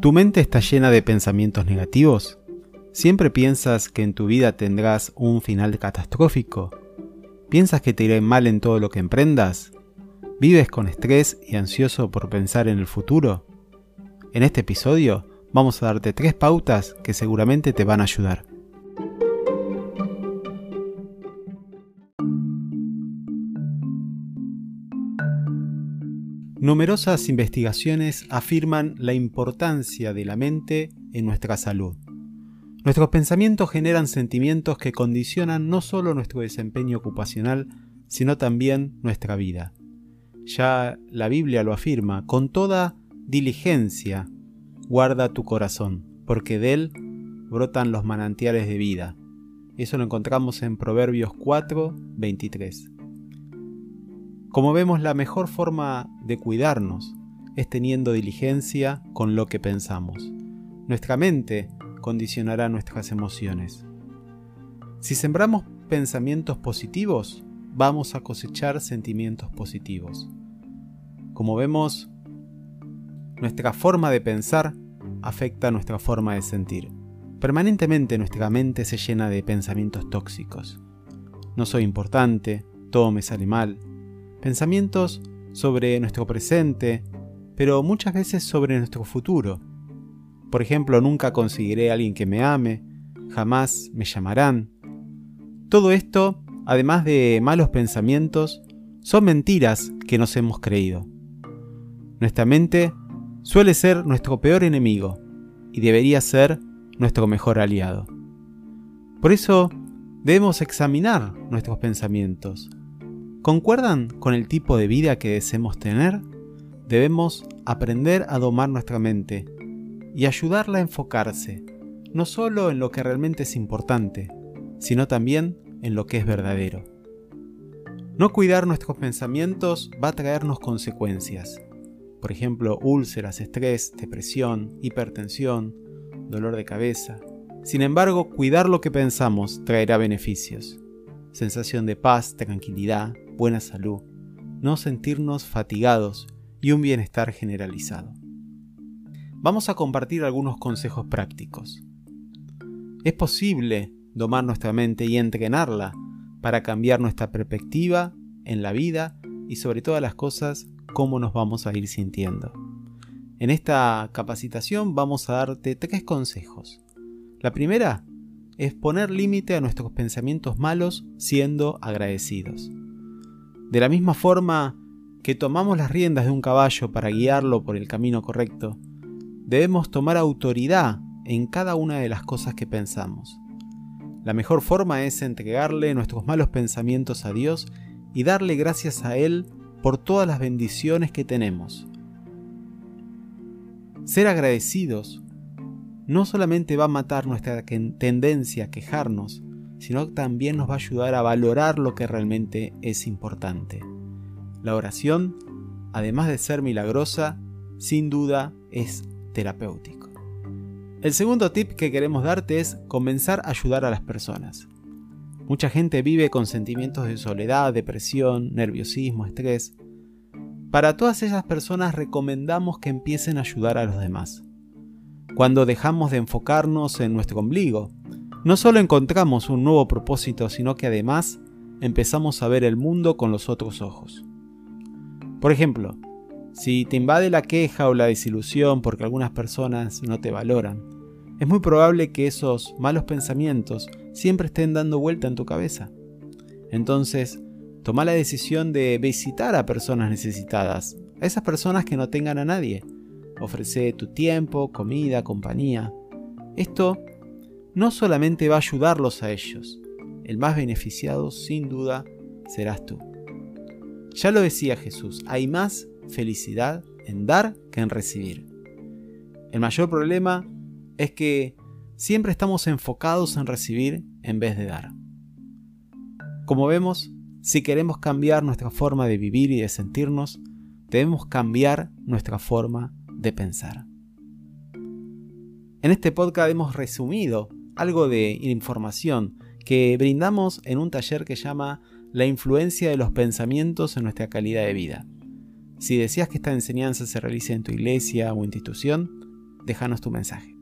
¿Tu mente está llena de pensamientos negativos? ¿Siempre piensas que en tu vida tendrás un final catastrófico? ¿Piensas que te irá mal en todo lo que emprendas? ¿Vives con estrés y ansioso por pensar en el futuro? En este episodio vamos a darte tres pautas que seguramente te van a ayudar. Numerosas investigaciones afirman la importancia de la mente en nuestra salud. Nuestros pensamientos generan sentimientos que condicionan no solo nuestro desempeño ocupacional, sino también nuestra vida. Ya la Biblia lo afirma, con toda diligencia guarda tu corazón, porque de él brotan los manantiales de vida. Eso lo encontramos en Proverbios 4, 23. Como vemos, la mejor forma de cuidarnos es teniendo diligencia con lo que pensamos. Nuestra mente condicionará nuestras emociones. Si sembramos pensamientos positivos, vamos a cosechar sentimientos positivos. Como vemos, nuestra forma de pensar afecta nuestra forma de sentir. Permanentemente nuestra mente se llena de pensamientos tóxicos. No soy importante, todo me sale mal, pensamientos sobre nuestro presente, pero muchas veces sobre nuestro futuro. Por ejemplo, nunca conseguiré a alguien que me ame, jamás me llamarán. Todo esto, además de malos pensamientos, son mentiras que nos hemos creído. Nuestra mente suele ser nuestro peor enemigo y debería ser nuestro mejor aliado. Por eso debemos examinar nuestros pensamientos, ¿Concuerdan con el tipo de vida que deseemos tener? Debemos aprender a domar nuestra mente y ayudarla a enfocarse, no solo en lo que realmente es importante, sino también en lo que es verdadero. No cuidar nuestros pensamientos va a traernos consecuencias. Por ejemplo, úlceras, estrés, depresión, hipertensión, dolor de cabeza. Sin embargo, cuidar lo que pensamos traerá beneficios. Sensación de paz, tranquilidad, buena salud, no sentirnos fatigados y un bienestar generalizado. Vamos a compartir algunos consejos prácticos. Es posible domar nuestra mente y entrenarla para cambiar nuestra perspectiva en la vida y sobre todas las cosas cómo nos vamos a ir sintiendo. En esta capacitación vamos a darte tres consejos. La primera es poner límite a nuestros pensamientos malos siendo agradecidos. De la misma forma que tomamos las riendas de un caballo para guiarlo por el camino correcto, debemos tomar autoridad en cada una de las cosas que pensamos. La mejor forma es entregarle nuestros malos pensamientos a Dios y darle gracias a Él por todas las bendiciones que tenemos. Ser agradecidos no solamente va a matar nuestra tendencia a quejarnos, sino también nos va a ayudar a valorar lo que realmente es importante. La oración, además de ser milagrosa, sin duda es terapéutico. El segundo tip que queremos darte es comenzar a ayudar a las personas. Mucha gente vive con sentimientos de soledad, depresión, nerviosismo, estrés. Para todas esas personas recomendamos que empiecen a ayudar a los demás. Cuando dejamos de enfocarnos en nuestro ombligo no solo encontramos un nuevo propósito, sino que además empezamos a ver el mundo con los otros ojos. Por ejemplo, si te invade la queja o la desilusión porque algunas personas no te valoran, es muy probable que esos malos pensamientos siempre estén dando vuelta en tu cabeza. Entonces, toma la decisión de visitar a personas necesitadas, a esas personas que no tengan a nadie. Ofrece tu tiempo, comida, compañía. Esto no solamente va a ayudarlos a ellos, el más beneficiado sin duda serás tú. Ya lo decía Jesús, hay más felicidad en dar que en recibir. El mayor problema es que siempre estamos enfocados en recibir en vez de dar. Como vemos, si queremos cambiar nuestra forma de vivir y de sentirnos, debemos cambiar nuestra forma de pensar. En este podcast hemos resumido algo de información que brindamos en un taller que llama La influencia de los pensamientos en nuestra calidad de vida. Si deseas que esta enseñanza se realice en tu iglesia o institución, déjanos tu mensaje.